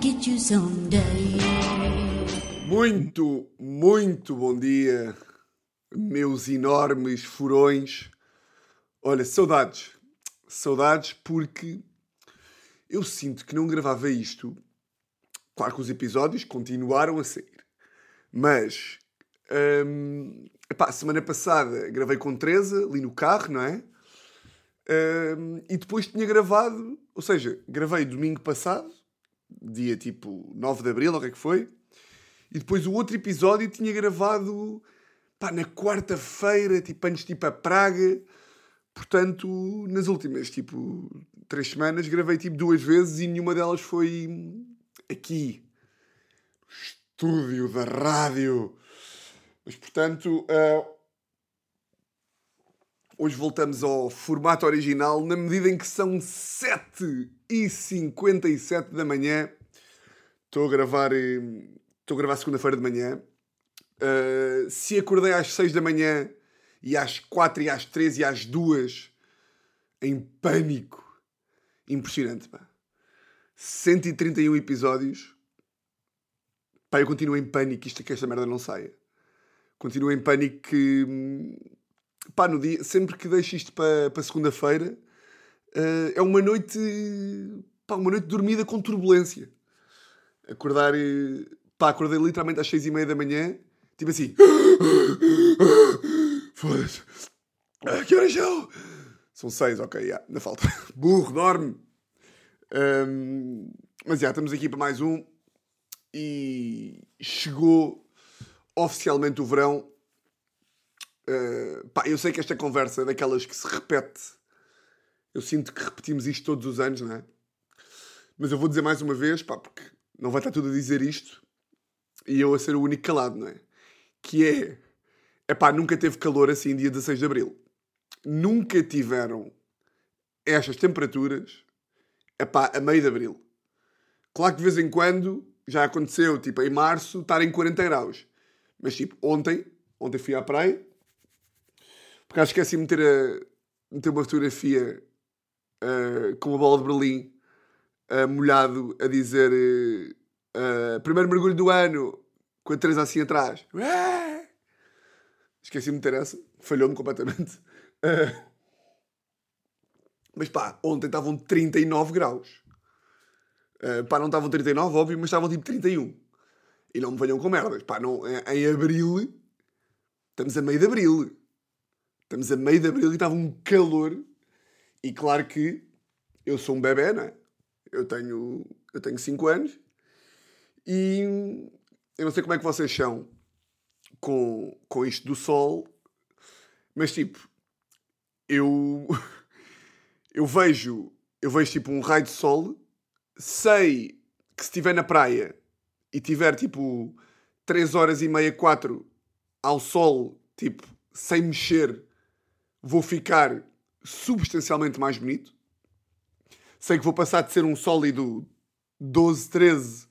get you someday. Muito, muito bom dia, meus enormes furões. Olha, saudades. Saudades porque eu sinto que não gravava isto. Claro que os episódios continuaram a sair. Mas, hum, epá, semana passada gravei com Teresa, ali no carro, não é? Hum, e depois tinha gravado, ou seja, gravei domingo passado, dia tipo 9 de Abril, ou o que é que foi? E depois o outro episódio tinha gravado pá, na quarta-feira, tipo antes ir para Praga. Portanto, nas últimas tipo três semanas gravei tipo duas vezes e nenhuma delas foi aqui, estúdio da rádio. Mas portanto, ah, hoje voltamos ao formato original na medida em que são 7h57 da manhã. Estou a gravar. eh, Estou a gravar segunda-feira de manhã. Uh, se acordei às 6 da manhã e às 4 e às 3 e às 2 em pânico. Impressionante, pá. 131 episódios. Pá, eu continuo em pânico isto que esta merda não saia. Continuo em pânico que... Pá, no dia... Sempre que deixo isto para, para segunda-feira uh, é uma noite... Pá, uma noite dormida com turbulência. Acordar... eh, Pá, acordei literalmente às seis e meia da manhã. Tipo assim... Foda-se. Ah, que horas são? São seis, ok, yeah, falta. Burro, dorme. Ahm, mas já, estamos aqui para mais um. E chegou oficialmente o verão. Ah, pá, eu sei que esta conversa é daquelas que se repete. Eu sinto que repetimos isto todos os anos, não é? Mas eu vou dizer mais uma vez, pá, porque não vai estar tudo a dizer isto e eu a ser o único calado, não é? Que é, é pá, nunca teve calor assim dia 16 de Abril. Nunca tiveram estas temperaturas, é pá, a meio de Abril. Claro que de vez em quando já aconteceu, tipo, em março, estar em 40 graus. Mas tipo, ontem, ontem fui à praia, porque acho que esqueci de meter, a, meter uma fotografia ah, com uma bola de Berlim ah, molhado a dizer ah, primeiro mergulho do ano com a Teresa assim atrás. Ué! Esqueci de meter essa, falhou-me completamente. Mas pá, ontem estavam 39 graus. Ah, pá, não estavam 39, óbvio, mas estavam tipo 31. E não me venham com merdas. Pá, não, em abril, estamos a meio de abril. Estamos a meio de abril e estava um calor. E claro que eu sou um bebê, não é? Eu tenho, eu tenho 5 anos e eu não sei como é que vocês são com, com isto do sol, mas tipo, eu, eu vejo, eu vejo tipo um raio de sol, sei que se estiver na praia e tiver tipo 3 horas e meia, 4 ao sol, tipo, sem mexer, vou ficar substancialmente mais bonito. Sei que vou passar de ser um sólido 12, 13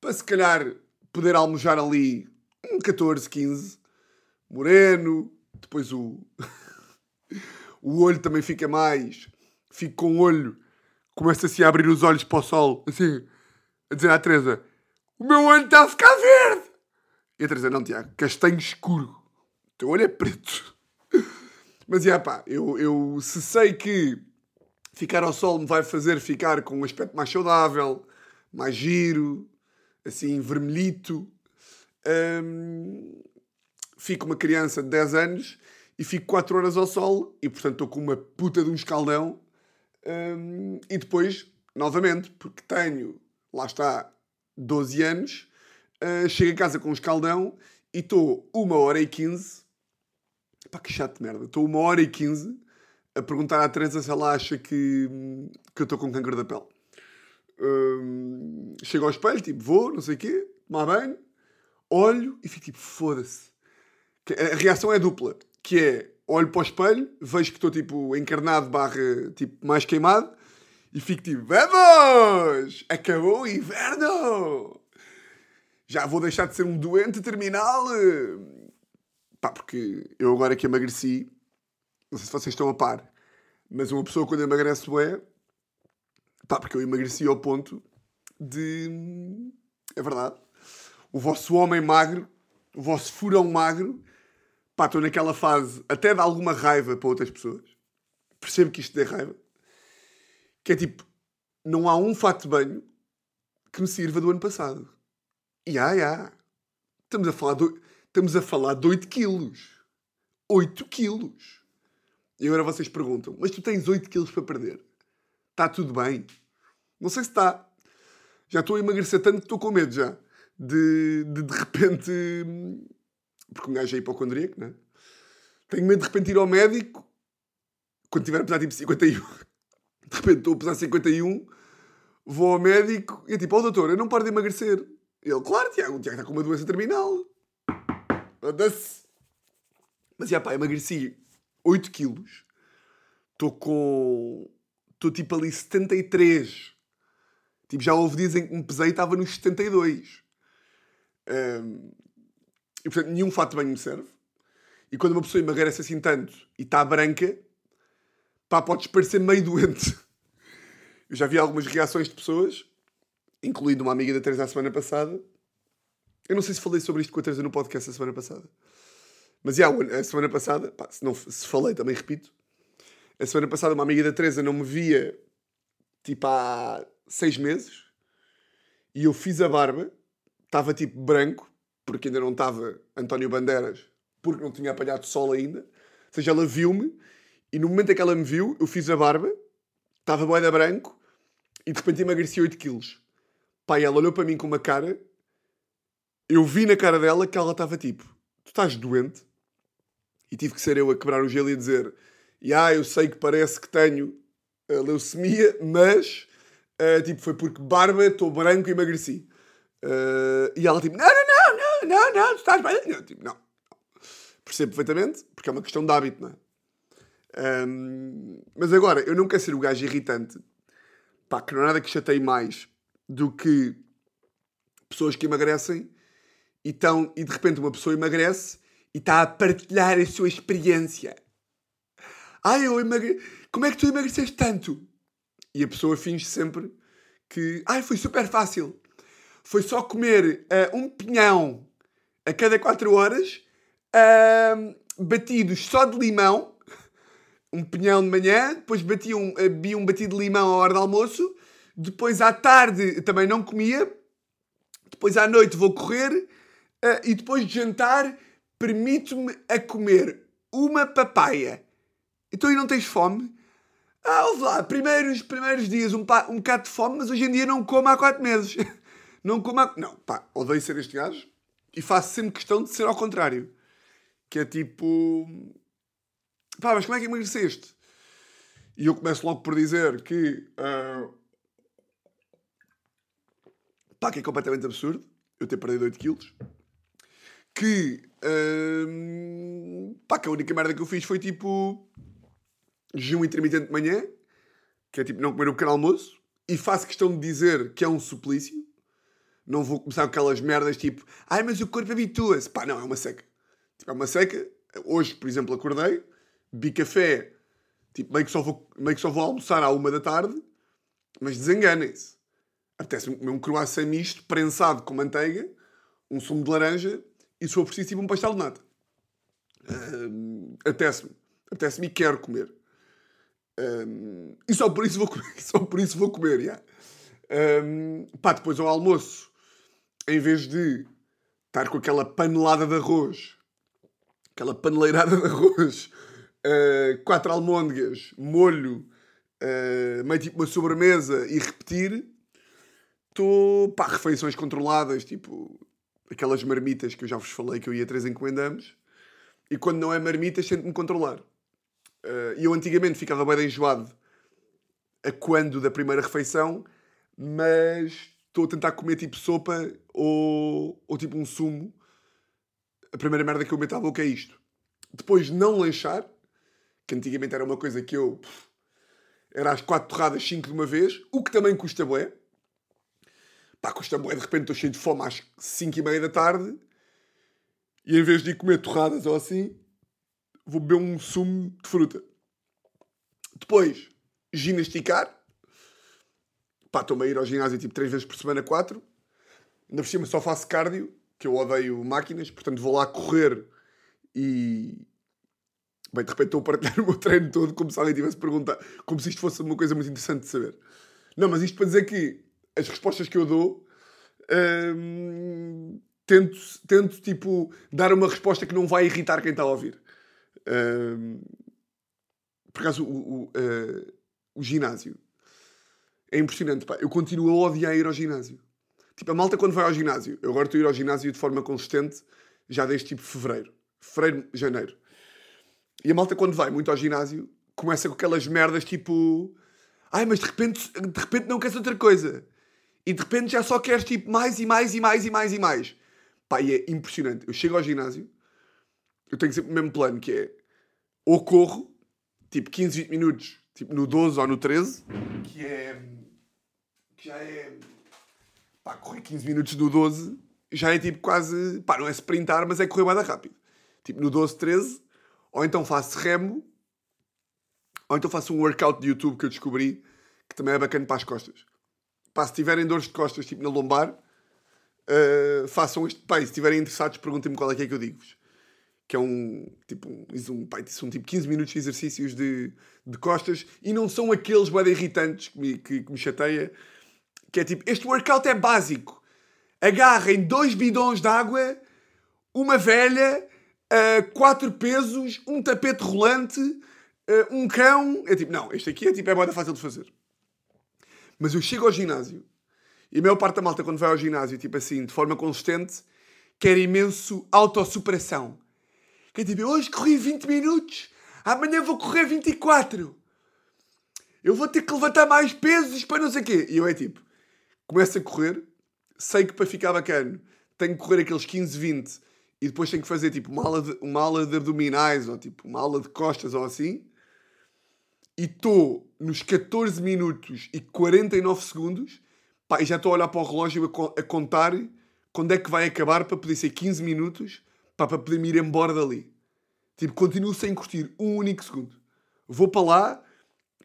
para se calhar poder almojar ali um 14, 15. Moreno, depois o. o olho também fica mais. Fico com o olho, começa assim a abrir os olhos para o sol, assim, a dizer à Teresa: O meu olho está a ficar verde! E a Teresa: Não, Tiago, castanho escuro. O teu olho é preto. Mas, já pá, eu, eu se sei que ficar ao sol me vai fazer ficar com um aspecto mais saudável, mais giro, assim, vermelhito, hum, fico uma criança de 10 anos e fico 4 horas ao sol e, portanto, estou com uma puta de um escaldão. hum, e depois, novamente, porque tenho, lá está, 12 anos, ah, chego a casa com um escaldão e estou 1 hora e 15 Pá, que chato de merda. Estou uma hora e quinze a perguntar à Teresa se ela acha que, que eu estou com câncer da pele. Hum, chego ao espelho, tipo, vou, não sei o quê, tomar banho, olho e fico tipo, foda-se. A reação é dupla, que é, olho para o espelho, vejo que estou tipo encarnado barra, tipo, mais queimado, e fico tipo, vamos! Acabou o inverno! Já vou deixar de ser um doente terminal. Pá, porque eu agora que emagreci, não sei se vocês estão a par, mas uma pessoa quando emagrece é. Pá, porque eu emagreci ao ponto de. É verdade. O vosso homem magro, o vosso furão magro, pá, estou naquela fase até de alguma raiva para outras pessoas. Percebo que isto dê raiva. Que é tipo, não há um fato de banho que me sirva do ano passado. E há, há. Estamos a falar de, estamos a falar de 8 quilos. 8 quilos. E agora vocês perguntam, mas tu tens 8 quilos para perder? Está tudo bem? Não sei se está. Já estou a emagrecer tanto que estou com medo já. De de, de repente... Porque um gajo é hipocondríaco, não é? Tenho medo de repente ir ao médico quando tiver a pesar tipo 51. De repente estou a pesar 51, vou ao médico e é tipo, ó oh, doutor, eu não paro de emagrecer. Ele, claro, Tiago, o Tiago está com uma doença terminal. Foda-se. Mas já pá, emagreci 8 quilos. Estou com. Estou tipo ali 73. Tipo, já houve dias em que me pesei e estava nos 72. Um, e portanto, nenhum fato de banho me serve. E quando uma pessoa emagrece assim tanto e está branca, pá, podes parecer meio doente. Eu já vi algumas reações de pessoas, incluindo uma amiga da Teresa a semana passada. Eu não sei se falei sobre isto com a Teresa no podcast a semana passada. Mas, já, a semana passada, pá, se, não, se falei, também repito. A semana passada, uma amiga da Teresa não me via, tipo, há seis meses. E eu fiz a barba. Estava, tipo, branco, porque ainda não estava António Bandeiras, porque não tinha apanhado sol ainda. Ou seja, ela viu-me. E no momento em que ela me viu, eu fiz a barba. Estava boeda branco. E de repente emagreci 8 quilos. Pai, ela olhou para mim com uma cara. Eu vi na cara dela que ela estava tipo: Tu estás doente? e tive que ser eu a quebrar o gelo e a dizer: ah, eu sei que parece que tenho uh, leucemia, mas uh, tipo, foi porque barba, estou branco e emagreci. Uh, e ela tipo: não, não, não, não, não, não, tu estás bem. Eu, tipo, não. Percebo perfeitamente, porque é uma questão de hábito, não é? Um, mas agora, eu não quero ser o gajo irritante, pá, que não há nada que chateie mais do que pessoas que emagrecem e, tão, e de repente uma pessoa emagrece e está a partilhar a sua experiência. Ai, eu emagre... Como é que tu emagreceste tanto? E a pessoa finge sempre que. Ai, foi super fácil. Foi só comer uh, um pinhão a cada 4 horas, uh, batidos só de limão. Um pinhão de manhã, depois bati um, uh, um batido de limão à hora do almoço. Depois à tarde também não comia. Depois à noite vou correr. Uh, e depois de jantar permito-me a comer uma papaya. Então aí não tens fome? Ah, ouve lá, primeiros, primeiros dias um, pa, um bocado de fome, mas hoje em dia não como há 4 meses. não como há... Não, pá, odeio ser este gajo e faço sempre questão de ser ao contrário. Que é tipo... Pá, mas como é que emagreceste? E eu começo logo por dizer que... Uh... Pá, que é completamente absurdo eu ter perdido 8 quilos que. Hum, pá, que a única merda que eu fiz foi tipo. jejum intermitente de manhã, que é tipo não comer o pequeno almoço, e faço questão de dizer que é um suplício. Não vou começar com aquelas merdas tipo, ai, mas o corpo habitua-se. Pá, não, é uma seca. Tipo, é uma seca. Hoje, por exemplo, acordei, bebi café, tipo, meio que só vou, meio que só vou almoçar à uma da tarde, mas desenganem-se. Apetece-me comer um croissant misto, prensado com manteiga, um sumo de laranja e for preciso, tipo um pastel de nata. Um, apetece-me. Apetece-me e quero comer. Um, e só por isso vou comer. Só por isso vou comer, já. Um, pá, depois ao almoço, em vez de estar com aquela panelada de arroz, aquela paneleirada de arroz, uh, quatro almôndegas, molho, uh, meio tipo uma sobremesa e repetir, estou, pá, refeições controladas, tipo aquelas marmitas que eu já vos falei que eu ia três encomendamos. E quando não é marmitas, tento-me controlar. Uh, e eu antigamente ficava bem enjoado a quando da primeira refeição, mas estou a tentar comer tipo sopa ou, ou tipo um sumo. A primeira merda que eu meto à boca é isto. Depois não lanchar, que antigamente era uma coisa que eu... Pff, era às quatro torradas, cinco de uma vez, o que também custa bué. Pá, custa bué, de repente estou cheio de fome às 5 e meia da tarde e em vez de ir comer torradas ou assim, vou beber um sumo de fruta. Depois, ginasticar. pá, estou-me a ir ao ginásio tipo 3 vezes por semana, 4. Ainda por cima só faço cardio, que eu odeio máquinas, portanto vou lá correr e. Bem, de repente estou a partilhar o meu treino todo como se alguém tivesse perguntado, como se isto fosse uma coisa muito interessante de saber. Não, mas isto para dizer que as respostas que eu dou. hum, tento, tento, tipo, dar uma resposta que não vai irritar quem está a ouvir. Hum, por acaso, o, o, eh, o ginásio é impressionante. Pá. Eu continuo a odiar ir ao ginásio. Tipo, a malta quando vai ao ginásio, eu agora estou a ir ao ginásio de forma consistente já desde tipo fevereiro. Fevereiro, janeiro. E a malta quando vai muito ao ginásio começa com aquelas merdas tipo. Ai, mas de repente, de repente não queres outra coisa. E de repente já só queres tipo mais e mais e mais e mais e mais. Pá, e é impressionante. Eu chego ao ginásio, eu tenho sempre o mesmo plano que é ou corro, tipo 15, 20 minutos, tipo no 12 ou no 13, que é. que já é. pá, correr 15 minutos no 12 já é tipo quase. pá, não é sprintar, mas é correr mais rápido. Tipo no 12, 13, ou então faço remo, ou então faço um workout de YouTube que eu descobri que também é bacana para as costas. Pá, se tiverem dores de costas, tipo na lombar, uh, façam este. E se estiverem interessados, perguntem-me qual é que é que eu digo-vos. Que é um tipo, um, um, pá, são tipo 15 minutos de exercícios de, de costas e não são aqueles bem irritantes que me, que, que me chateia. Que é tipo, este workout é básico. Agarrem dois bidões de água, uma velha, uh, quatro pesos, um tapete rolante, uh, um cão. É tipo, não, este aqui é tipo, é bem fácil de fazer. Mas eu chego ao ginásio e a maior parte da malta, quando vai ao ginásio, tipo assim, de forma consistente, quer imenso autossuperação. Quer tipo, hoje corri 20 minutos, amanhã vou correr 24. Eu vou ter que levantar mais pesos para não sei o quê. E eu é tipo, começo a correr, sei que para ficar bacana tenho que correr aqueles 15, 20 e depois tenho que fazer tipo uma de, uma aula de abdominais ou tipo uma aula de costas ou assim. E estou nos 14 minutos e 49 segundos pá, e já estou a olhar para o relógio a, co- a contar quando é que vai acabar para poder ser 15 minutos pá, para poder me ir embora dali. Tipo, continuo sem curtir um único segundo. Vou para lá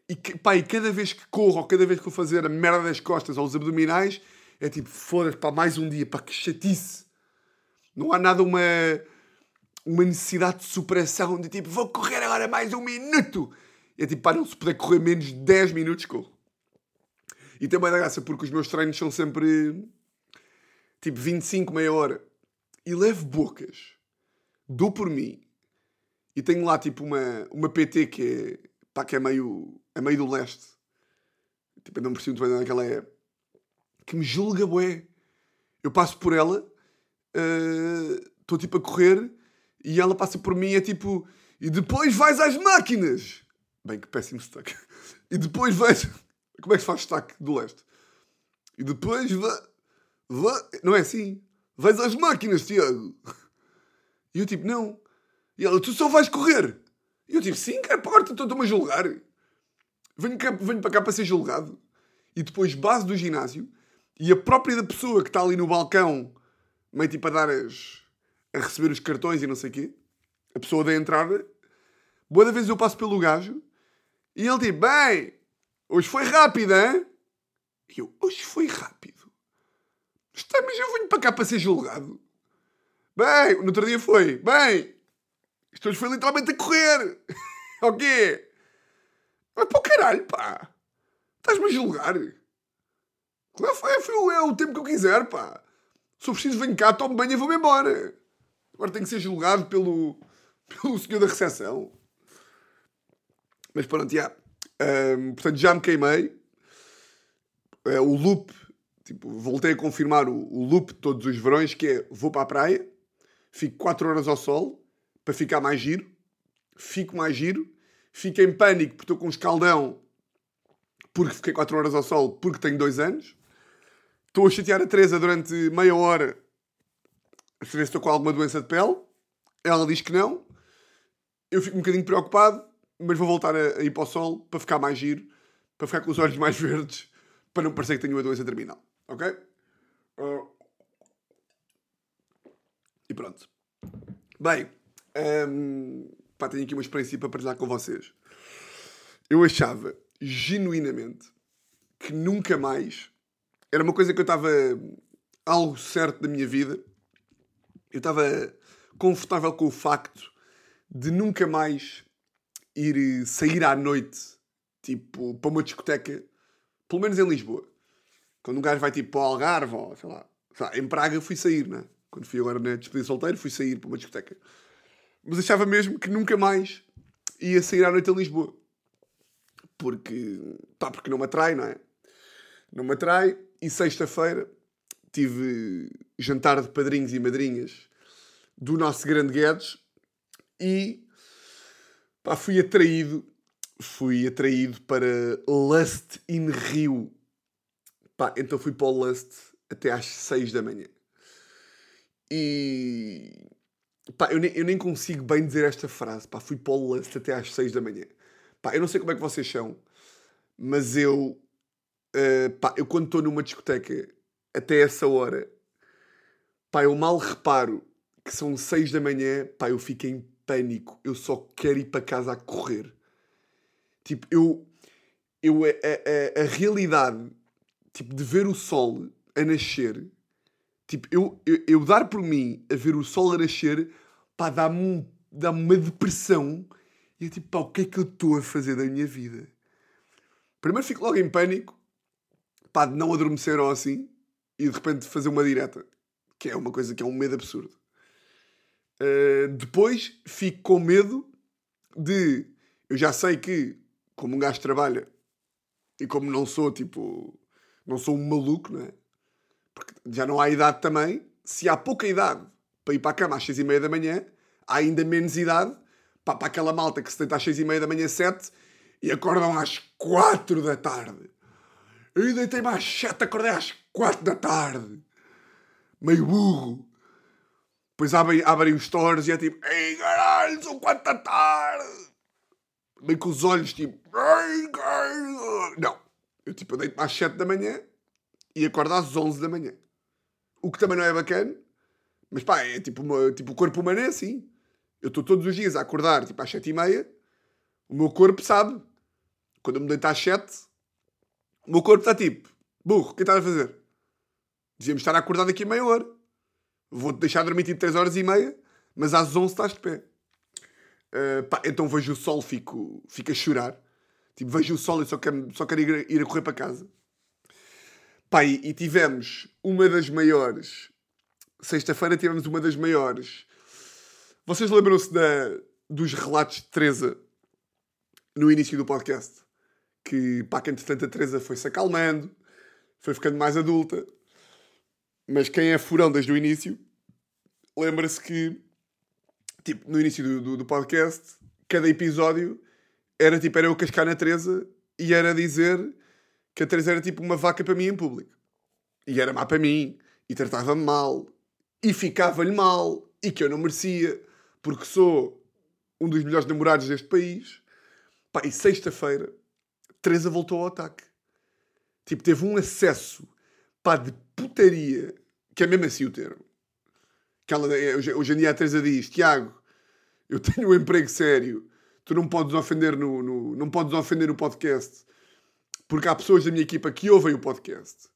e, pá, e cada vez que corro ou cada vez que vou fazer a merda das costas ou os abdominais é tipo, foda-se, pá, mais um dia, pá, que chatice. Não há nada uma, uma necessidade de superação de tipo, vou correr agora mais um minuto. É tipo, pá, não se puder correr menos de 10 minutos, corro. E também dá graça porque os meus treinos são sempre tipo 25, meia hora. E levo bocas. Dou por mim. E tenho lá tipo uma, uma PT que é, pá, que é meio, é meio do leste. Tipo, eu não percebo muito bem onde é que ela é. Que me julga, bué. Eu passo por ela, estou tipo a correr e ela passa por mim é tipo. E depois vais às máquinas! Bem, que péssimo sotaque. E depois vais. Como é que se faz sotaque do leste? E depois vai. vai... Não é assim? Vais às máquinas, Tiago! E eu tipo, não. E ela, tu só vais correr! E eu tipo, sim, cara, porta, estou-me a julgar. Venho, cá- venho para cá para ser julgado. E depois, base do ginásio, e a própria da pessoa que está ali no balcão, meio tipo a dar as. a receber os cartões e não sei o quê, a pessoa da entrada, boa da vez eu passo pelo gajo, e ele tipo, bem, hoje foi rápido, hein? E eu, hoje foi rápido? Está, mas eu venho para cá para ser julgado. Bem, no outro dia foi, bem, isto hoje foi literalmente a correr. o quê? Mas para o caralho, pá. Estás-me a julgar. Claro, foi, foi o, é o tempo que eu quiser, pá. Se eu preciso, venho cá, tomo banho e vou-me embora. Agora tenho que ser julgado pelo, pelo senhor da recepção. Mas pronto, já. Ahm, portanto, já me queimei. É, o loop, tipo, voltei a confirmar o, o loop de todos os verões, que é, vou para a praia, fico 4 horas ao sol, para ficar mais giro, fico mais giro, fico em pânico porque estou com um escaldão, porque fiquei 4 horas ao sol, porque tenho 2 anos, estou a chatear a Teresa durante meia hora, a saber se estou com alguma doença de pele, ela diz que não, eu fico um bocadinho preocupado, mas vou voltar a, ir para o sol para ficar mais giro, para ficar com os olhos mais verdes, para não parecer que tenho uma doença terminal. Ok? Ah, e pronto. Bem, hum, pá, tenho aqui uma experiência para partilhar com vocês. Eu achava genuinamente que nunca mais. Era uma coisa que eu estava algo certo da minha vida. Eu estava confortável com o facto de nunca mais ir sair à noite, tipo, para uma discoteca, pelo menos em Lisboa. Quando um gajo vai tipo para o Algarve, ou sei lá, em Praga fui sair, né? Quando fui agora na despedida solteiro, fui sair para uma discoteca. Mas achava mesmo que nunca mais ia sair à noite em Lisboa. Porque, pá, porque não me atrai, não é? Não me atrai. E sexta-feira tive jantar de padrinhos e madrinhas do nosso grande Guedes e pá, fui atraído fui atraído para Lust in Rio. Pá, então fui para o Lust até às 6 da manhã. E pá, eu, nem, eu nem consigo bem dizer esta frase. Pá, fui para o Lust até às 6 da manhã. Pá, eu não sei como é que vocês são, mas eu, uh, pá, eu quando estou numa discoteca até essa hora, pá, eu mal reparo que são 6 da manhã, pá, eu fico em pânico. Eu só quero ir para casa a correr. Tipo, eu. eu a, a, a realidade tipo, de ver o sol a nascer. Tipo, eu, eu, eu dar por mim a ver o sol a nascer, pá, dá-me um, dá uma depressão. E é tipo, pá, o que é que eu estou a fazer da minha vida? Primeiro fico logo em pânico, pá, de não adormecer ou assim, e de repente fazer uma direta, que é uma coisa que é um medo absurdo. Uh, depois fico com medo de. Eu já sei que, como um gajo trabalha, e como não sou tipo. Não sou um maluco, não é? Porque já não há idade também. Se há pouca idade para ir para a cama às seis e meia da manhã, há ainda menos idade para, para aquela malta que se deita às seis e meia da manhã, sete, e acordam às quatro da tarde. Eu deitei-me às sete, acordei às quatro da tarde. Meio burro. Depois abrem, abrem os stores e é tipo, ei caralho, são quatro da tarde. Meio com os olhos tipo, ei caralho. Não. Eu tipo, eu deito-me às sete da manhã e acordo às onze da manhã. O que também não é bacana. Mas pá, é tipo, uma, tipo o corpo humano é assim. Eu estou todos os dias a acordar tipo às sete e meia. O meu corpo sabe. Quando eu me deito às sete, o meu corpo está tipo, burro, o que estás a fazer? Devíamos estar acordado aqui meia hora. Vou-te deixar dormir tipo 3 horas e meia, mas às 11 estás de pé. Uh, pá, então vejo o sol, fico, fico a chorar. Tipo, vejo o sol e só quero, só quero ir, ir a correr para casa. Pá, e, e tivemos uma das maiores. Sexta-feira tivemos uma das maiores. Vocês lembram-se da, dos relatos de Teresa no início do podcast? Que, pá, que entretanto a Teresa foi-se acalmando, foi ficando mais adulta mas quem é furão desde o início, lembra-se que, tipo, no início do, do, do, podcast, cada episódio era tipo, era eu cascar na Teresa e era dizer que a Teresa era tipo uma vaca para mim em público. E era má para mim, e tratava-me mal, e ficava-lhe mal, e que eu não merecia, porque sou um dos melhores namorados deste país. Pá, e sexta-feira, Teresa voltou ao ataque. Tipo, teve um acesso, pá, de putaria que é mesmo assim o termo. Que ela, hoje, hoje em dia a Teresa diz: Tiago, eu tenho um emprego sério, tu não podes ofender no, no, não podes ofender no podcast, porque há pessoas da minha equipa que ouvem o podcast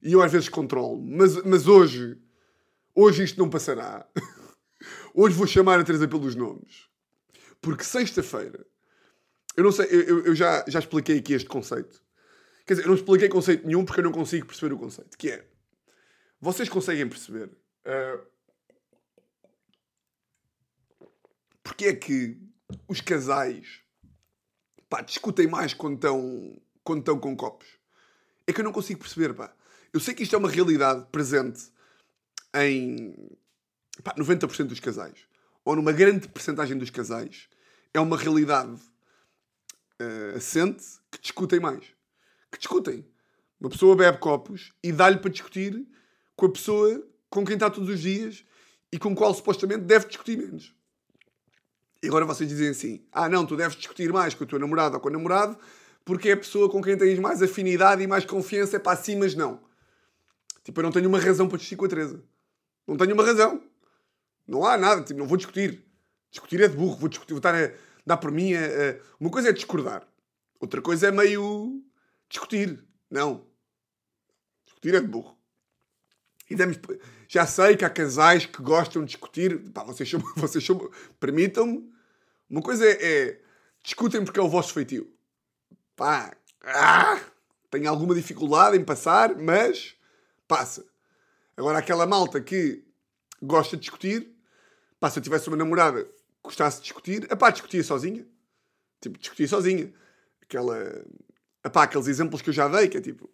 e eu às vezes controlo, mas, mas hoje, hoje isto não passará. hoje vou chamar a Teresa pelos nomes, porque sexta-feira, eu não sei, eu, eu já, já expliquei aqui este conceito. Quer dizer, eu não expliquei conceito nenhum porque eu não consigo perceber o conceito, que é vocês conseguem perceber uh, porque é que os casais pá, discutem mais quando estão, quando estão com copos? É que eu não consigo perceber, pá. Eu sei que isto é uma realidade presente em pá, 90% dos casais, ou numa grande percentagem dos casais, é uma realidade uh, assente que discutem mais. Que discutem. Uma pessoa bebe copos e dá-lhe para discutir com a pessoa com quem está todos os dias e com qual supostamente deve discutir menos. E agora vocês dizem assim: ah, não, tu deves discutir mais com a tua namorada ou com o namorado porque é a pessoa com quem tens mais afinidade e mais confiança. É para assim, mas não. Tipo, eu não tenho uma razão para discutir com a Teresa. Não tenho uma razão. Não há nada. Tipo, não vou discutir. Discutir é de burro. Vou discutir, vou estar a dar por mim. A, a... Uma coisa é discordar. Outra coisa é meio discutir. Não. Discutir é de burro. E demos, já sei que há casais que gostam de discutir. Pá, vocês são, vocês são, permitam-me. Uma coisa é, é, discutem porque é o vosso feitio. Pá, ah, tenho alguma dificuldade em passar, mas passa. Agora, aquela malta que gosta de discutir, pá, se eu tivesse uma namorada que gostasse de discutir, é pá, discutia sozinha. Tipo, discutia sozinha. Aquela. Epá, aqueles exemplos que eu já dei, que é tipo.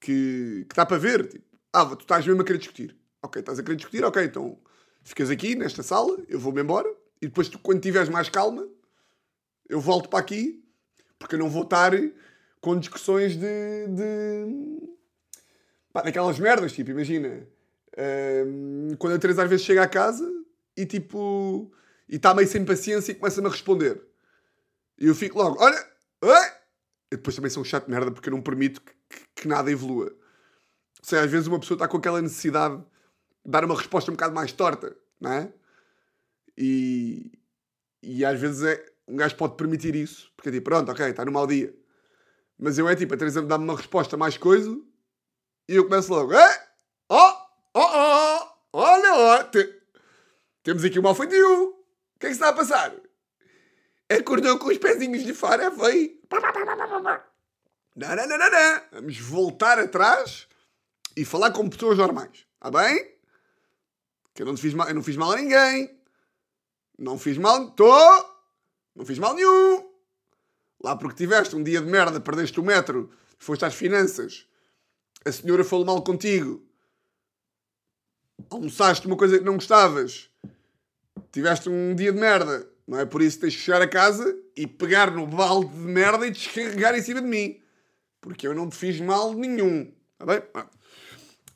Que, que dá para ver. Tipo, ah, tu estás mesmo a querer discutir. Ok, estás a querer discutir, ok, então ficas aqui nesta sala, eu vou-me embora e depois tu, quando tiveres mais calma, eu volto para aqui porque eu não vou estar com discussões de. de... Pá, daquelas merdas, tipo, imagina. Hum, quando a Teresa às vezes chega à casa e tipo. e está meio sem paciência e começa-me a responder. E eu fico logo, olha! E depois também sou um chato de merda porque eu não permito que, que, que nada evolua. Seja, às vezes uma pessoa está com aquela necessidade de dar uma resposta um bocado mais torta, não é? E, e às vezes é, um gajo pode permitir isso, porque é tipo, pronto, ok, está no mau dia. Mas eu é tipo, a Teresa me dá-me uma resposta mais coisa e eu começo logo, é? Oh, oh, oh, olha, ó, te... temos aqui um mal feitio. O que é que está a passar? Acordou com os pezinhos de fora, foi. Não, não, não, não, não. Vamos voltar atrás e falar com pessoas normais. Está bem? Que eu não fiz mal, eu não fiz mal a ninguém. Não fiz mal. Estou! Não fiz mal nenhum. Lá porque tiveste um dia de merda, perdeste o metro, foste às finanças, a senhora falou mal contigo, almoçaste uma coisa que não gostavas, tiveste um dia de merda, não é por isso tens de chegar a casa e pegar no balde de merda e descarregar em cima de mim. Porque eu não te fiz mal nenhum. Está bem?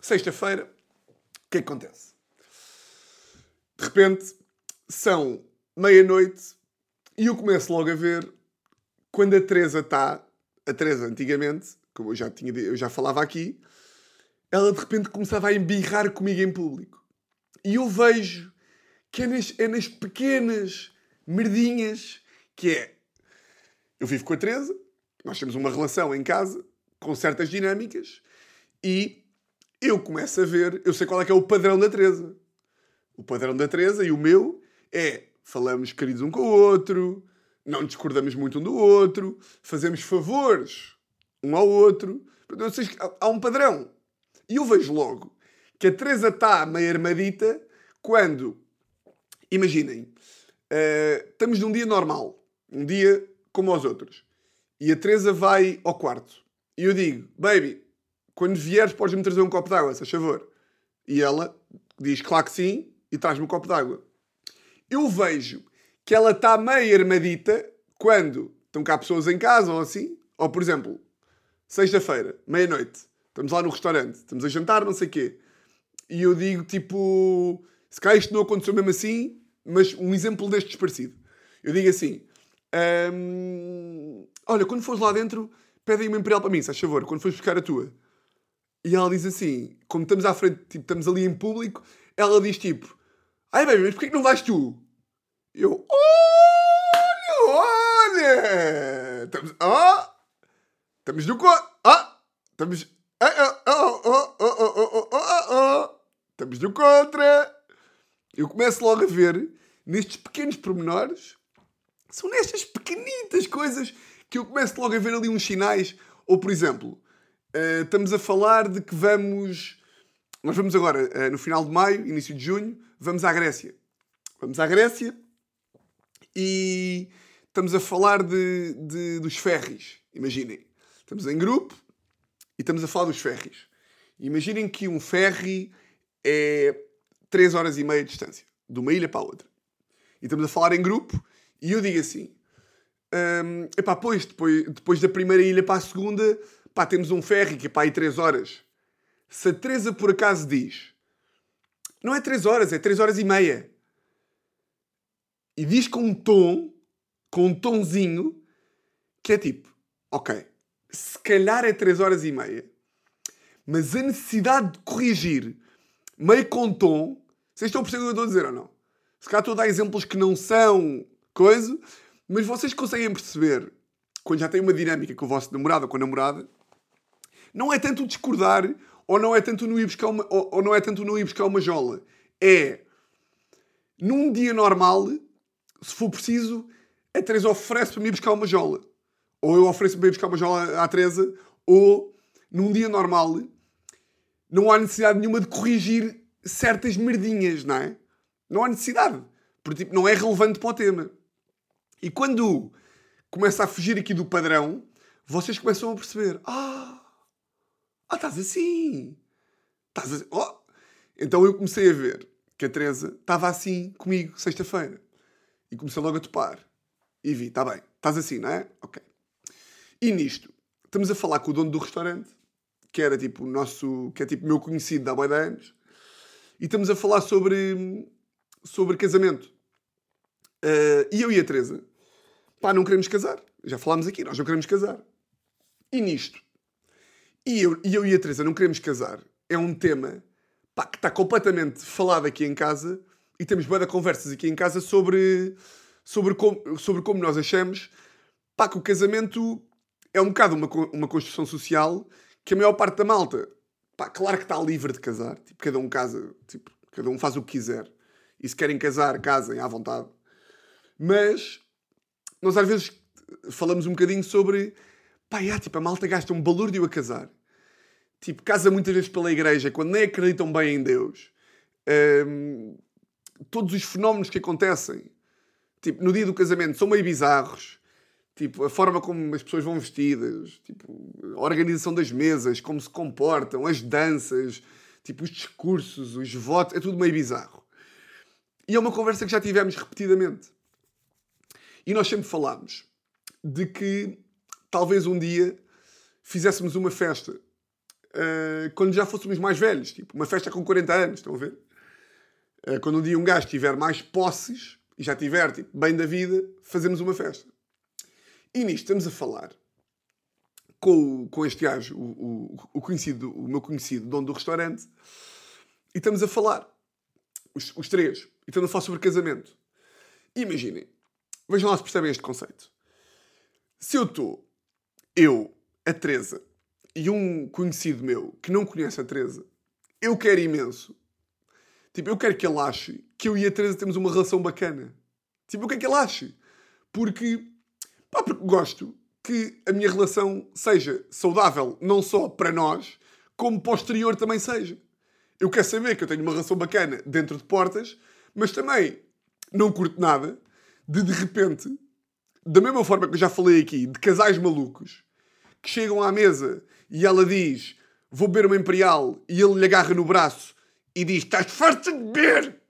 Sexta-feira, o que é que acontece? De repente, são meia-noite e eu começo logo a ver quando a Teresa está, a Teresa antigamente, como eu já, tinha, eu já falava aqui, ela de repente começava a embirrar comigo em público. E eu vejo que é nas, é nas pequenas merdinhas que é. Eu vivo com a Teresa, nós temos uma relação em casa com certas dinâmicas e eu começo a ver, eu sei qual é que é o padrão da Teresa. O padrão da Teresa e o meu é falamos queridos um com o outro, não discordamos muito um do outro, fazemos favores um ao outro. Ou seja, há um padrão. E eu vejo logo que a Teresa está meio armadita quando, imaginem, uh, estamos num dia normal, um dia como os outros, e a Teresa vai ao quarto. E eu digo, baby, quando vieres podes-me trazer um copo d'água, se faz favor. E ela diz, claro que sim, e traz-me um copo d'água. Eu vejo que ela está meio armadita quando estão cá pessoas em casa ou assim. Ou, por exemplo, sexta-feira, meia-noite, estamos lá no restaurante, estamos a jantar, não sei o quê. E eu digo, tipo, se cá isto não aconteceu mesmo assim, mas um exemplo destes parecido. Eu digo assim, olha, quando fores lá dentro, pedem uma imperial para mim, se faz favor, quando fores buscar a tua. E ela diz assim, como estamos à frente, tipo, estamos ali em público, ela diz tipo, ai bem, mas porquê que não vais tu? Eu, olha, olha! Estamos, oh, estamos no co... Ah, estamos... Estamos do contra! Eu começo logo a ver, nestes pequenos pormenores, são nestas pequenitas coisas que eu começo logo a ver ali uns sinais. Ou, por exemplo, uh, estamos a falar de que vamos... Nós vamos agora, uh, no final de maio, início de junho, vamos à Grécia. Vamos à Grécia e estamos a falar de, de, dos ferries. Imaginem. Estamos em grupo e estamos a falar dos ferries. Imaginem que um ferry é 3 horas e meia de distância, de uma ilha para a outra. E estamos a falar em grupo e eu digo assim: um, epá, pois, depois, depois da primeira ilha para a segunda, pá, temos um ferry que é para aí 3 horas. Se a Teresa por acaso diz, não é 3 horas, é 3 horas e meia e diz com um tom, com um tonzinho, que é tipo, ok, se calhar é 3 horas e meia, mas a necessidade de corrigir meio com tom, vocês estão a perceber o que eu estou a dizer ou não? Se calhar estou a dar exemplos que não são coisa, mas vocês conseguem perceber, quando já têm uma dinâmica com o vosso namorado ou com a namorada, não é tanto discordar ou não é tanto não ir buscar uma, ou, ou não é tanto não ir buscar uma jola. É num dia normal, se for preciso, a Teresa oferece para me ir buscar uma jola. Ou eu ofereço para ir buscar uma jola à Teresa, ou num dia normal não há necessidade nenhuma de corrigir certas merdinhas, não é? Não há necessidade. Porque tipo, não é relevante para o tema. E quando começa a fugir aqui do padrão, vocês começam a perceber: ah, estás assim. Estás assim. Oh. Então eu comecei a ver que a Teresa estava assim comigo sexta-feira. E comecei logo a topar. E vi, está bem, estás assim, não é? Ok. E nisto, estamos a falar com o dono do restaurante, que era tipo o nosso, que é tipo meu conhecido há boi de anos, e estamos a falar sobre, sobre casamento. Uh, e eu e a Teresa, pá, não queremos casar. Já falámos aqui, nós não queremos casar. E nisto, e eu, e eu e a Teresa não queremos casar, é um tema pá, que está completamente falado aqui em casa e temos boas conversas aqui em casa sobre, sobre, como, sobre como nós achamos pá, que o casamento é um bocado uma, uma construção social que a maior parte da malta, pá, claro que está livre de casar, tipo, cada um casa, tipo, cada um faz o que quiser. E se querem casar, casem à vontade. Mas nós às vezes falamos um bocadinho sobre pá, tipo, a malta gasta um balúrdio a casar. Tipo, casa muitas vezes pela igreja, quando nem acreditam bem em Deus. Um, todos os fenómenos que acontecem, tipo, no dia do casamento, são meio bizarros. Tipo, a forma como as pessoas vão vestidas, tipo, a organização das mesas, como se comportam, as danças, tipo, os discursos, os votos, é tudo meio bizarro. E é uma conversa que já tivemos repetidamente. E nós sempre falámos de que talvez um dia fizéssemos uma festa uh, quando já fôssemos mais velhos, tipo, uma festa com 40 anos, estão a ver? Uh, quando um dia um gajo tiver mais posses e já tiver tipo, bem da vida, fazemos uma festa. E nisto estamos a falar com, com este gajo, o, o, o, conhecido, o meu conhecido dono do restaurante, e estamos a falar, os, os três, e estamos a falar sobre casamento. imaginem, vejam lá se percebem este conceito. Se eu estou, eu, a Teresa, e um conhecido meu que não conhece a Teresa, eu quero imenso. Tipo, eu quero que ele ache que eu e a Teresa temos uma relação bacana. Tipo, eu quero que ele ache. Porque Pá, porque gosto que a minha relação seja saudável, não só para nós, como posterior também seja. Eu quero saber que eu tenho uma relação bacana dentro de portas, mas também não curto nada de de repente, da mesma forma que eu já falei aqui, de casais malucos que chegam à mesa e ela diz vou beber uma imperial e ele lhe agarra no braço e diz estás farto de beber,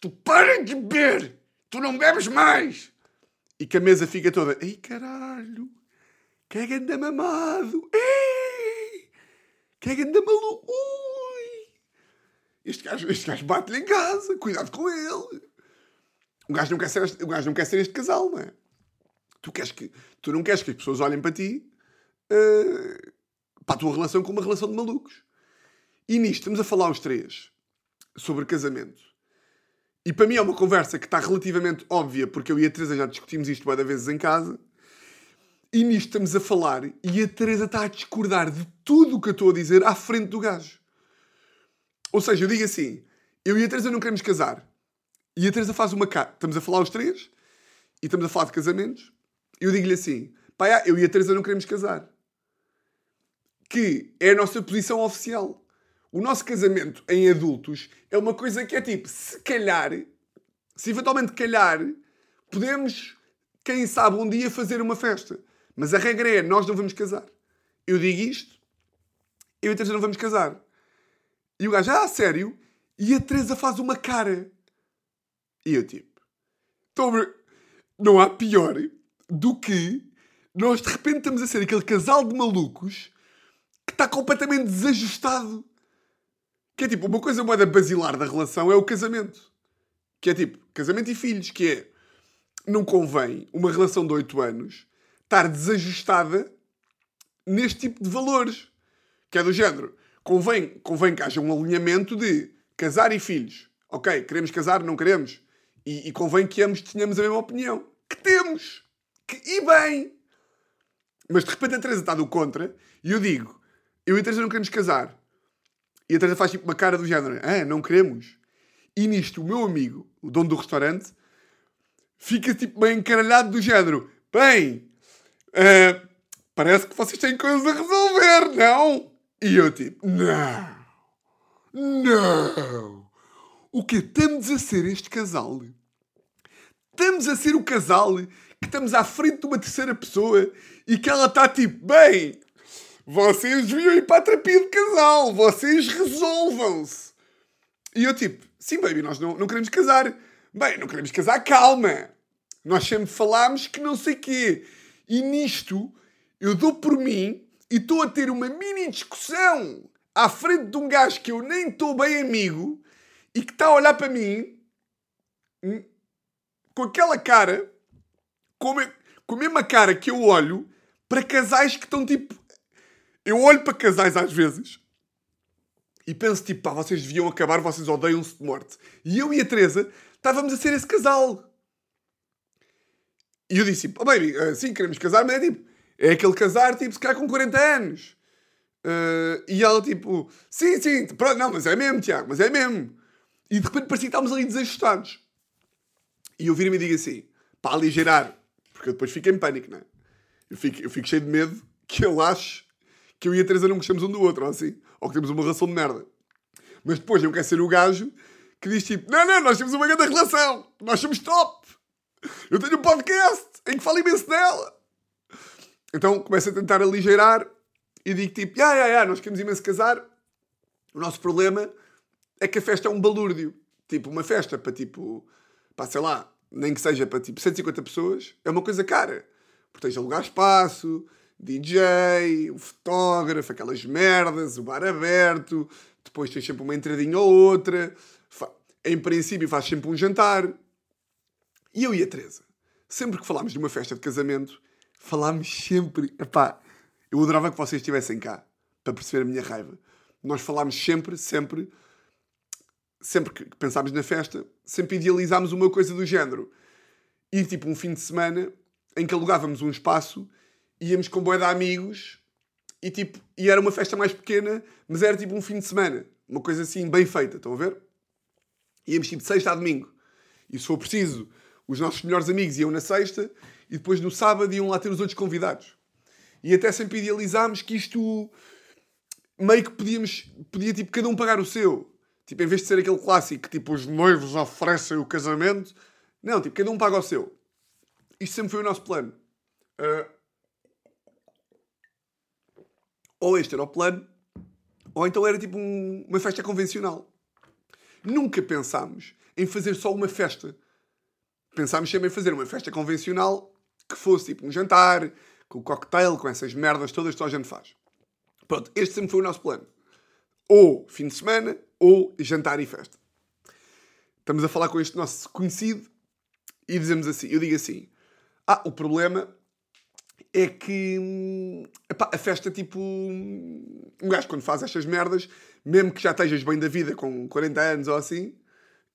tu para de beber, tu não bebes mais e que a mesa fica toda. Ei caralho! Que é ganda mamado! Ei! Que é ganda maluco! Ui! Este gajo, este gajo bate-lhe em casa, cuidado com ele! O gajo, não quer ser este, o gajo não quer ser este casal, não é? Tu, queres que, tu não queres que as pessoas olhem para ti uh, para a tua relação como uma relação de malucos. E nisto estamos a falar os três sobre casamento. E para mim é uma conversa que está relativamente óbvia, porque eu e a Teresa já discutimos isto várias vezes em casa. E nisto estamos a falar e a Teresa está a discordar de tudo o que eu estou a dizer à frente do gajo. Ou seja, eu digo assim: eu e a Teresa não queremos casar. E a Teresa faz uma cara. Estamos a falar os três e estamos a falar de casamentos. E eu digo-lhe assim: pá, eu e a Teresa não queremos casar. Que é a nossa posição oficial o nosso casamento em adultos é uma coisa que é tipo, se calhar, se eventualmente calhar, podemos, quem sabe, um dia fazer uma festa. Mas a regra é, nós não vamos casar. Eu digo isto, eu e a Teresa não vamos casar. E o gajo, ah, sério? E a Teresa faz uma cara. E eu tipo, não há pior do que nós de repente estamos a ser aquele casal de malucos que está completamente desajustado. Que é tipo, uma coisa moeda basilar da relação é o casamento. Que é tipo, casamento e filhos, que é, não convém uma relação de 8 anos estar desajustada neste tipo de valores. Que é do género, convém, convém que haja um alinhamento de casar e filhos. Ok, queremos casar, não queremos. E, e convém que ambos tenhamos a mesma opinião. Que temos! Que, e bem! Mas de repente a Teresa está do contra e eu digo, eu e a Teresa não queremos casar. E a Teresa faz tipo uma cara do género: Ah, não queremos. E nisto, o meu amigo, o dono do restaurante, fica tipo meio encaralhado do género: Bem, uh, parece que vocês têm coisas a resolver, não? E eu tipo: Não, não. O que estamos a ser este casal? Estamos a ser o casal que estamos à frente de uma terceira pessoa e que ela está tipo: Bem, vocês deviam ir para a terapia de casal, vocês resolvam-se. E eu tipo: Sim, baby, nós não, não queremos casar. Bem, não queremos casar, calma. Nós sempre falámos que não sei quê. E nisto, eu dou por mim e estou a ter uma mini discussão à frente de um gajo que eu nem estou bem amigo e que está a olhar para mim hum, com aquela cara, com a, com a mesma cara que eu olho para casais que estão tipo. Eu olho para casais às vezes e penso tipo, pá, vocês deviam acabar, vocês odeiam-se de morte. E eu e a Teresa estávamos a ser esse casal. E eu disse, oh baby, uh, sim, queremos casar, mas é tipo, é aquele casar, tipo, se calhar com 40 anos. Uh, e ela, tipo, sim, sim, pronto, não, mas é mesmo, Tiago, mas é mesmo. E de repente parecia que estávamos ali desajustados. E eu viro-me e digo assim, para aligeirar, porque eu depois fico em pânico, não é? Eu fico, eu fico cheio de medo que ele ache que eu e a Teresa não gostamos um do outro, ou assim, ou que temos uma relação de merda. Mas depois eu quero ser o gajo que diz tipo, não, não, nós temos uma grande relação, nós somos top. Eu tenho um podcast em que falo imenso dela. Então começo a tentar aligeirar e digo tipo, ah, ah, ah, nós queremos imenso casar. O nosso problema é que a festa é um balúrdio. Tipo, uma festa para tipo, pá, sei lá, nem que seja para tipo 150 pessoas, é uma coisa cara. Porque tens de alugar espaço, DJ, o fotógrafo, aquelas merdas, o bar aberto, depois tens sempre uma entradinha ou outra. Em princípio faz sempre um jantar. E eu e a Teresa, sempre que falámos de uma festa de casamento, falámos sempre. Epá, eu adorava que vocês estivessem cá para perceber a minha raiva. Nós falámos sempre, sempre, sempre que pensámos na festa, sempre idealizámos uma coisa do género. E tipo um fim de semana em que alugávamos um espaço, íamos com boia de amigos e tipo, e era uma festa mais pequena, mas era tipo um fim de semana. Uma coisa assim bem feita, estão a ver? Íamos tipo de sexta a domingo. E se for preciso, os nossos melhores amigos iam na sexta e depois no sábado iam lá ter os outros convidados. E até sempre idealizámos que isto meio que podíamos, podia tipo cada um pagar o seu. Tipo, em vez de ser aquele clássico que tipo os noivos oferecem o casamento, não, tipo, cada um paga o seu. Isto sempre foi o nosso plano. Uh, ou este era o plano, ou então era tipo um, uma festa convencional. Nunca pensámos em fazer só uma festa pensámos sempre em fazer uma festa convencional que fosse tipo um jantar, com cocktail, com essas merdas todas que toda a gente faz. Pronto, este sempre foi o nosso plano. Ou fim de semana, ou jantar e festa. Estamos a falar com este nosso conhecido e dizemos assim, eu digo assim, ah, o problema é que epá, a festa, tipo, um gajo quando faz estas merdas, mesmo que já estejas bem da vida com 40 anos ou assim,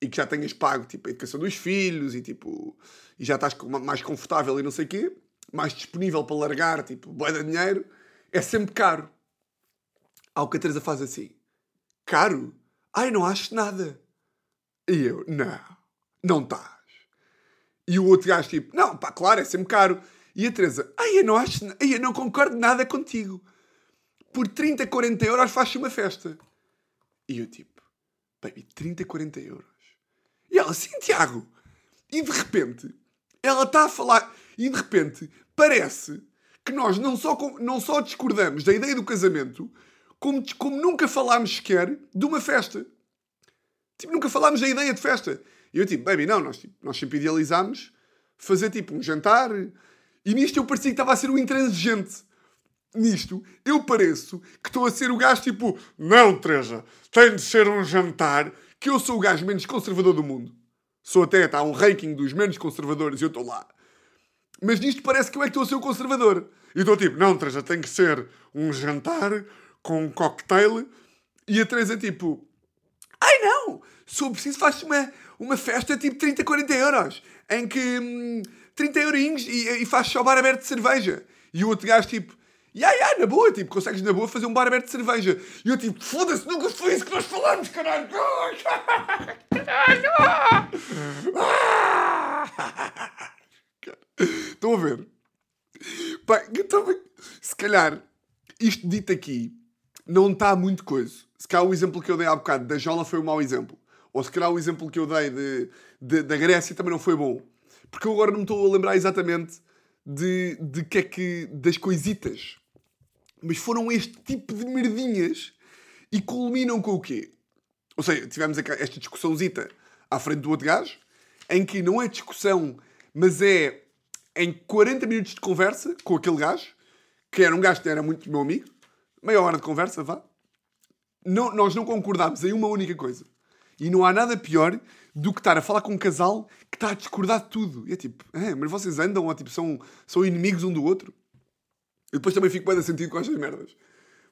e que já tenhas pago tipo, a educação dos filhos e, tipo, e já estás mais confortável e não sei o quê, mais disponível para largar, tipo, boa de dinheiro, é sempre caro. Ao que a Teresa faz assim: Caro? Ai, não acho nada. E eu: Não, não estás. E o outro gajo, tipo: Não, pá, claro, é sempre caro. E a Teresa: Ai, eu não acho, ai, eu não concordo nada contigo. Por 30, 40 euros faz-se uma festa. E eu, tipo: Baby, 30, 40 euros e ela, sim, Tiago. E de repente, ela está a falar. E de repente, parece que nós não só, não só discordamos da ideia do casamento, como, como nunca falámos sequer de uma festa. Tipo, nunca falámos da ideia de festa. E eu, tipo, baby, não, nós, tipo, nós sempre idealizámos fazer tipo um jantar. E nisto eu parecia que estava a ser o intransigente. Nisto, eu pareço que estou a ser o gajo tipo, não, Teresa, tem de ser um jantar que eu sou o gajo menos conservador do mundo. Sou até, está um ranking dos menos conservadores e eu estou lá. Mas nisto parece que eu é que estou a ser o conservador. E estou tipo, não, Teresa, tem que ser um jantar com um cocktail. E a Teresa tipo, ai não, sou preciso faz uma, uma festa tipo 30, 40 euros. Em que hum, 30 eurinhos e, e faz só bar aberto de cerveja. E o outro gajo tipo, E ai, ai, na boa, tipo, consegues na boa fazer um bar aberto de cerveja. E eu tipo, foda-se, nunca foi isso que nós falamos, caralho. Estão a ver? Então, se calhar, isto dito aqui, não está muito coisa. Se calhar o exemplo que eu dei há bocado da Jola foi um mau exemplo. Ou se calhar o exemplo que eu dei de, de, da Grécia também não foi bom. Porque eu agora não me estou a lembrar exatamente de, de que é que. das coisitas. Mas foram este tipo de merdinhas e culminam com o quê? Ou seja, tivemos esta discussãozita à frente do outro gajo, em que não é discussão, mas é em 40 minutos de conversa com aquele gajo, que era um gajo que era muito meu amigo, meia hora de conversa, vá. Não, nós não concordámos em uma única coisa. E não há nada pior do que estar a falar com um casal que está a discordar de tudo. E é tipo, é, mas vocês andam ou tipo, são, são inimigos um do outro? Eu depois também fico bem a sentido com estas merdas.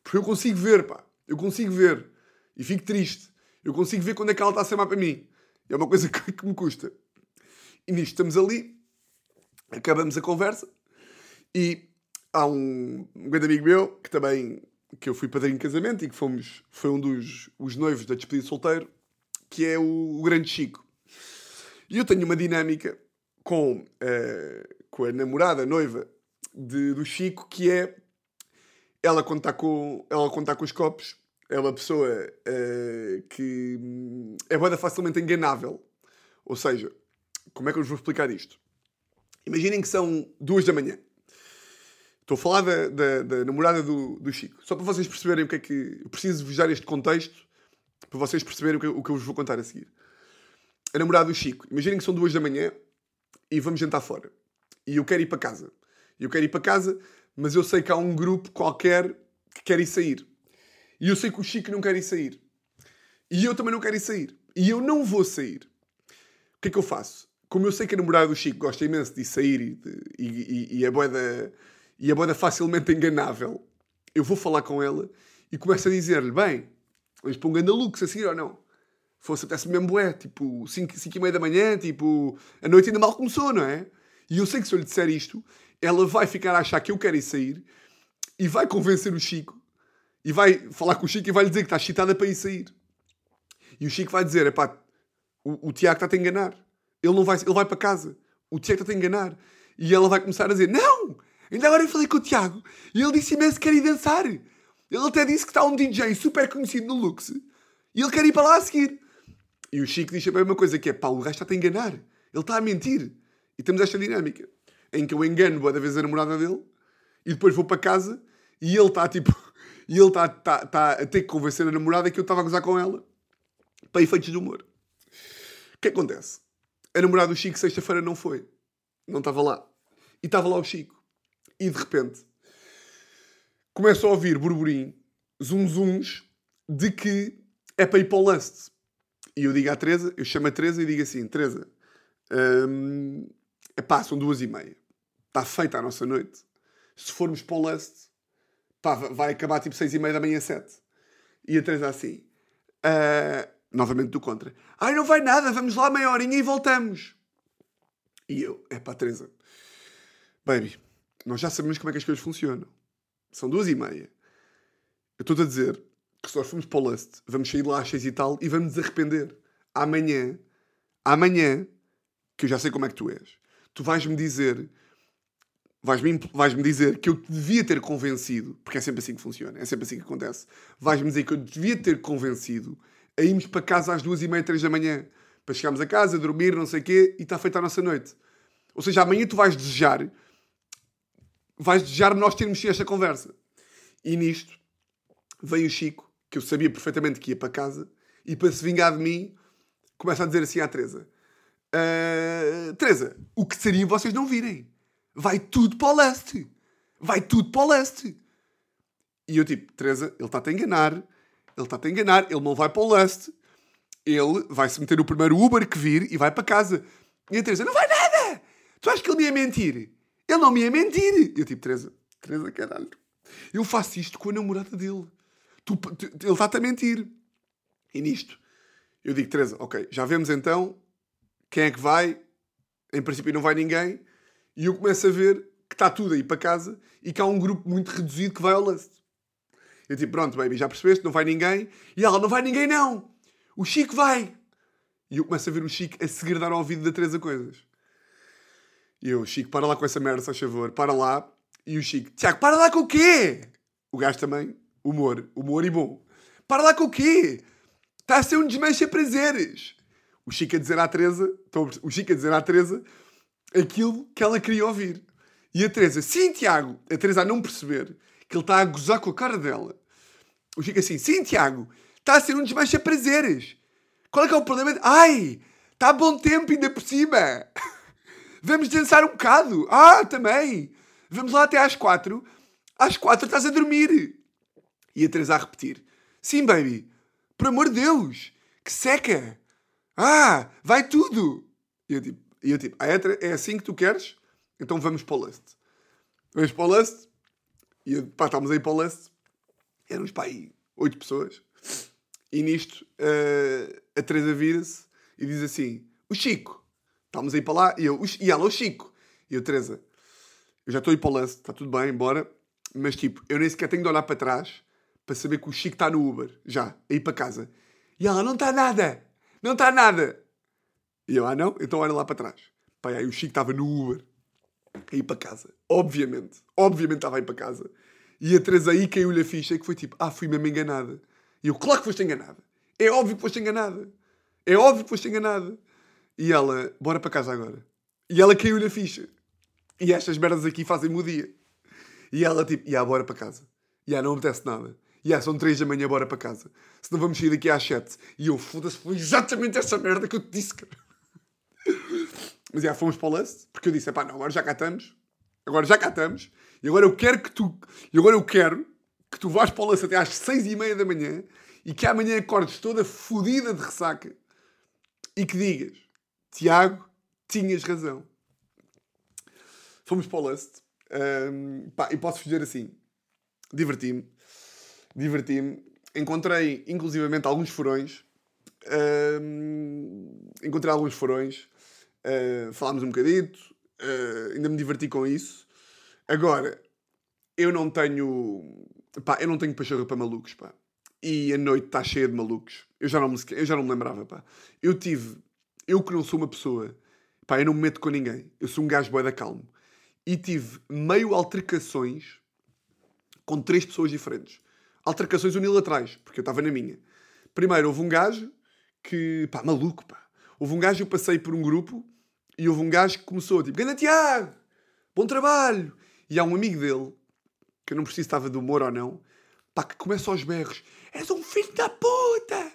Porque eu consigo ver, pá. Eu consigo ver. E fico triste. Eu consigo ver quando é que ela está a ser má para mim. É uma coisa que, que me custa. E nisto estamos ali, acabamos a conversa e há um, um grande amigo meu que também que eu fui padrinho de casamento e que fomos, foi um dos os noivos da despedida de solteiro, que é o, o grande Chico. E eu tenho uma dinâmica com, uh, com a namorada, a noiva de, do Chico, que é ela está com, ela está com os copos, é uma pessoa uh, que é boa facilmente enganável. Ou seja, como é que eu vos vou explicar isto? Imaginem que são duas da manhã. Estou a falar da, da, da namorada do, do, Chico. Só para vocês perceberem o que é que. Eu preciso vos dar este contexto para vocês perceberem o que, o que eu vos vou contar a seguir. A namorada do Chico. Imaginem que são duas da manhã e vamos jantar fora. E eu quero ir para casa. Eu quero ir para casa, mas eu sei que há um grupo qualquer que quer ir sair. E eu sei que o Chico não quer ir sair. E eu também não quero ir sair. E eu não vou sair. O que é que eu faço? Como eu sei que a namorada do Chico gosta imenso de sair e, de, e, e, e a boeda e a boeda facilmente enganável, eu vou falar com ela e começo a dizer-lhe: bem, vamos para um ganda lux a seguir ou não? Fosse até se mesmo bué, tipo 5 e meia da manhã, tipo a noite ainda mal começou, não é? E eu sei que se eu lhe disser isto, ela vai ficar a achar que eu quero ir sair e vai convencer o Chico e vai falar com o Chico e vai lhe dizer que está excitada para ir sair. E o Chico vai dizer: epá, o, o Tiago está-te a enganar. Ele, não vai, ele vai para casa. O Tiago está-te a enganar. E ela vai começar a dizer: Não! Ainda agora eu falei com o Tiago e ele disse imenso que quer ir dançar. Ele até disse que está um DJ super conhecido no Lux e ele quer ir para lá a seguir. E o Chico diz a mesma coisa: que é pá, o gajo está-te a enganar. Ele está a mentir. E temos esta dinâmica em que eu engano boa da vez a namorada dele e depois vou para casa e ele está tipo. E ele está tá, tá a ter que convencer a namorada que eu estava a gozar com ela para efeitos de humor. O que acontece? A namorada do Chico sexta-feira não foi. Não estava lá. E estava lá o Chico. E de repente começo a ouvir burburinho, zum zums, de que é para ir para o Lust. E eu digo à Teresa, eu chamo a Teresa e digo assim, Teresa, hum, epá, são duas e meia. Está feita a nossa noite. Se formos para o Lust, pá, vai acabar tipo seis e meia da manhã, sete. E a Teresa assim, uh, novamente do contra. Ai, não vai nada, vamos lá meia horinha e voltamos. E eu, é pá, Teresa, baby, nós já sabemos como é que as coisas funcionam. São duas e meia. Eu estou-te a dizer que se nós formos para o Lust, vamos sair lá às seis e tal e vamos nos arrepender. Amanhã, amanhã, que eu já sei como é que tu és, tu vais-me dizer vais-me vais -me dizer que eu te devia ter convencido, porque é sempre assim que funciona, é sempre assim que acontece. Vais-me dizer que eu devia ter convencido a irmos para casa às duas e meia, três da manhã, para chegarmos a casa, dormir, não sei o quê, e está feita a nossa noite. Ou seja, amanhã tu vais desejar, vais desejar nós termos esta conversa. E nisto veio o Chico, que eu sabia perfeitamente que ia para casa, e para se vingar de mim, começa a dizer assim à Teresa: uh, Teresa, o que seria vocês não virem? Vai tudo para o leste. Vai tudo para o leste. E eu tipo, Teresa, ele está-te a enganar. Ele está-te a enganar. Ele não vai para o leste. Ele vai se meter no primeiro Uber que vir e vai para casa. E a Teresa, não vai nada. Tu achas que ele me ia mentir? Ele não me ia mentir. Eu tipo, Teresa, Teresa, caralho. Eu faço isto com a namorada dele. Tu, tu, ele está-te a mentir. E nisto, eu digo, Teresa, ok, já vemos então quem é que vai. Em princípio não vai ninguém. E eu começo a ver que está tudo aí para casa e que há um grupo muito reduzido que vai ao Lust. Eu tipo, pronto, baby, já percebeste? Não vai ninguém. E ela, não vai ninguém não. O Chico vai. E eu começo a ver o Chico a segredar ao ouvido da Teresa coisas. E eu, Chico, para lá com essa merda, se favor. Para lá. E o Chico, Tiago, para lá com o quê? O gajo também, humor. Humor e bom. Para lá com o quê? Está a ser um desmancha prazeres. O Chico a dizer à Teresa, o Chico a dizer à Teresa aquilo que ela queria ouvir. E a Teresa, sim, Tiago. A Teresa a não perceber que ele está a gozar com a cara dela. O Chico assim, sim, Tiago, está a ser um desmancha prazeres. Qual é que é o problema? Ai, está bom tempo ainda por cima. Vamos dançar um bocado. Ah, também. Vamos lá até às quatro. Às quatro estás a dormir. E a Teresa a repetir. Sim, baby. Por amor de Deus. Que seca. Ah, vai tudo. E eu tipo, e eu, tipo ah, é assim que tu queres? Então vamos para o Lust. Vamos para o Lust. E pá, estávamos aí para o Lust. Éramos pá aí oito pessoas. E nisto uh, a Teresa vira-se e diz assim: O Chico. Estávamos aí para lá. E, eu, e ela, o Chico. E eu, Teresa, eu já estou aí para o Lust. Está tudo bem, bora. Mas tipo, eu nem sequer tenho de olhar para trás para saber que o Chico está no Uber. Já, aí para casa. E ela, não está nada. Não está nada. E eu, ah não? Então olha lá para trás. Pai, aí o Chico estava no Uber. A ir para casa. Obviamente. Obviamente estava a ir para casa. E a Teresa aí caiu-lhe a ficha que foi tipo, ah, fui mesmo enganada. E eu, claro que foste enganada. É óbvio que foste enganada. É óbvio que foste enganada. E ela, bora para casa agora. E ela caiu-lhe a ficha. E estas merdas aqui fazem-me o dia. E ela tipo, e ah, bora para casa. E ah, não acontece nada. E são três da manhã, bora para casa. Se não vamos sair daqui às sete. E eu, foda-se, foi exatamente essa merda que eu te disse, cara. Mas já fomos para o lance, porque eu disse: pá, não, agora já cá estamos, agora já cá estamos, e agora eu quero que tu, e agora eu quero que tu vás para o lance até às seis e meia da manhã e que amanhã acordes toda fodida de ressaca e que digas: Tiago, tinhas razão. Fomos para o Lust um, pá, e posso dizer assim: diverti-me, diverti-me. Encontrei inclusivamente alguns furões. Um, encontrei alguns furões Uh, falámos um bocadito, uh, ainda me diverti com isso. Agora, eu não tenho. Pá, eu não tenho pachorra para malucos, pá. E a noite está cheia de malucos. Eu já, não me, eu já não me lembrava, pá. Eu tive. Eu que não sou uma pessoa. Pá, eu não me meto com ninguém. Eu sou um gajo boeda calmo. E tive meio altercações com três pessoas diferentes. Altercações unilaterais, porque eu estava na minha. Primeiro, houve um gajo que. pá, maluco, pá Houve um gajo, eu passei por um grupo e houve um gajo que começou tipo: Ganda Tiago, bom trabalho. E há um amigo dele, que eu não preciso estava de humor ou não, pá, que começa aos berros: És um filho da puta,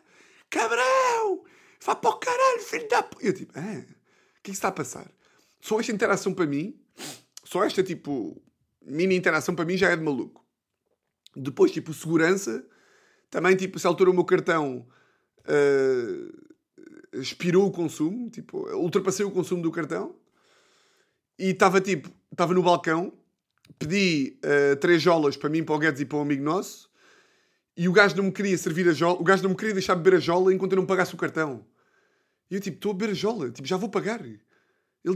cabrão, vá para o caralho, filho da puta. Eu tipo: Ah, o que é que está a passar? Só esta interação para mim, só esta tipo mini interação para mim já é de maluco. Depois, tipo, segurança, também, tipo, se altura o meu cartão. Uh, expirou o consumo, tipo, ultrapassei o consumo do cartão e estava tipo, estava no balcão, pedi uh, três jolas para mim, para o Guedes e para um amigo nosso e o gajo não me queria servir a jola, o gajo não me queria deixar beber a jola enquanto eu não pagasse o cartão. E eu tipo, estou a beber a jola, tipo, já vou pagar. Ele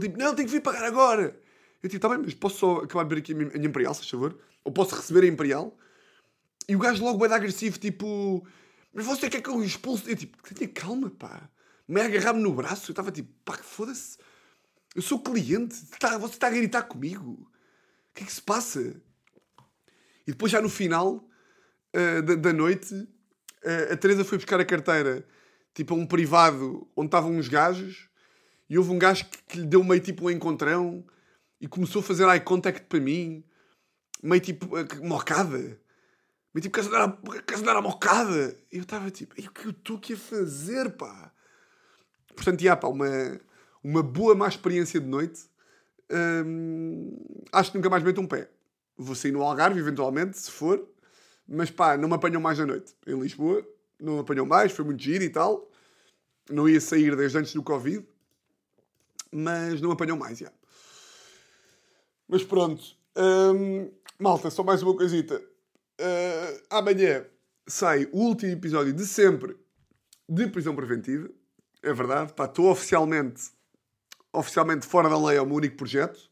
tipo, não, tenho que vir pagar agora. Eu tipo, está bem, mas posso só acabar de beber aqui a minha, Imperial, se favor? Ou posso receber a Imperial? E o gajo logo vai dar agressivo, tipo, mas você quer que eu expulse? Eu tipo, tenha calma, pá me agarrar-me no braço. Eu estava tipo, pá, foda-se. Eu sou cliente. Tá, você está a gritar comigo. O que é que se passa? E depois, já no final uh, da, da, noite, uh, a Teresa foi buscar a carteira tipo a um privado onde estavam uns gajos e houve um gajo que, que lhe deu meio tipo um encontrão e começou a fazer eye contact para mim, meio tipo uh, mocada. Meio tipo, queres andar, queres andar a mocada? E eu estava tipo, o que eu estou aqui a fazer, pá? Portanto, já, pá, uma, uma boa má experiência de noite. Hum, acho que nunca mais meto um pé. Vou sair no Algarve, eventualmente, se for. Mas pá, não me apanham mais à noite. Em Lisboa, não me apanham mais, foi muito giro e tal. Não ia sair desde antes do Covid. Mas não me apanham mais, já. Mas pronto. Hum, malta, só mais uma coisita. Uh, amanhã sai o último episódio de sempre de prisão preventiva. É verdade. Pá, estou oficialmente, oficialmente fora da lei, é o meu único projeto.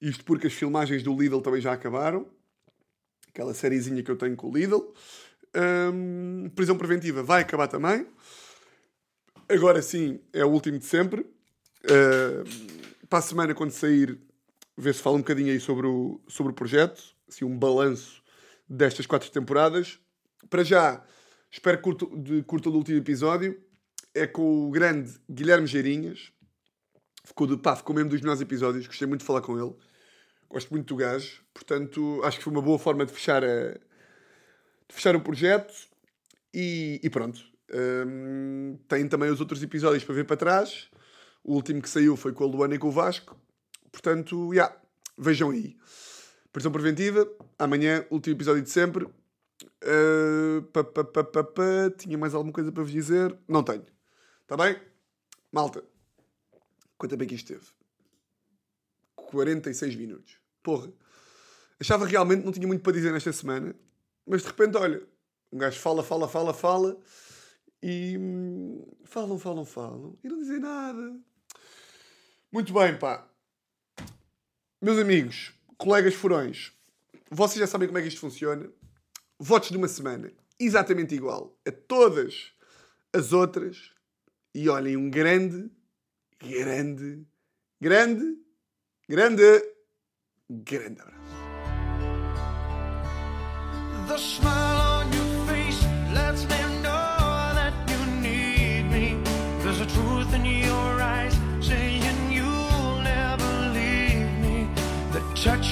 Isto porque as filmagens do Lidl também já acabaram. Aquela sériezinha que eu tenho com o Lidl. Hum, prisão preventiva vai acabar também. Agora sim, é o último de sempre. Uh, para a semana, quando sair, ver se fala um bocadinho aí sobre o, sobre o projeto. Assim, um balanço destas quatro temporadas. Para já, espero que curto, o último episódio. É com o grande Guilherme Geirinhas. Ficou, de, pá, ficou mesmo dos melhores episódios. Gostei muito de falar com ele. Gosto muito do gajo. Portanto, acho que foi uma boa forma de fechar, a, de fechar o projeto. E, e pronto. Um, tem também os outros episódios para ver para trás. O último que saiu foi com a Luana e com o Vasco. Portanto, já, yeah, vejam aí. Prisão preventiva, amanhã, último episódio de sempre. Uh, pa, pa, pa, Tinha mais alguma coisa para vos dizer? Não tenho. Está bem? Malta, quanto bem que isto teve? 46 minutos. Porra. Achava realmente não tinha muito para dizer nesta semana, mas de repente, olha, um gajo fala, fala, fala, fala e hum, falam, falam, falam e não dizem nada. Muito bem, pá. Meus amigos, colegas furões, vocês já sabem como é que isto funciona. Votos de uma semana, exatamente igual a todas as outras. E olhem, um grande, grande, grande, grande, grande abraço.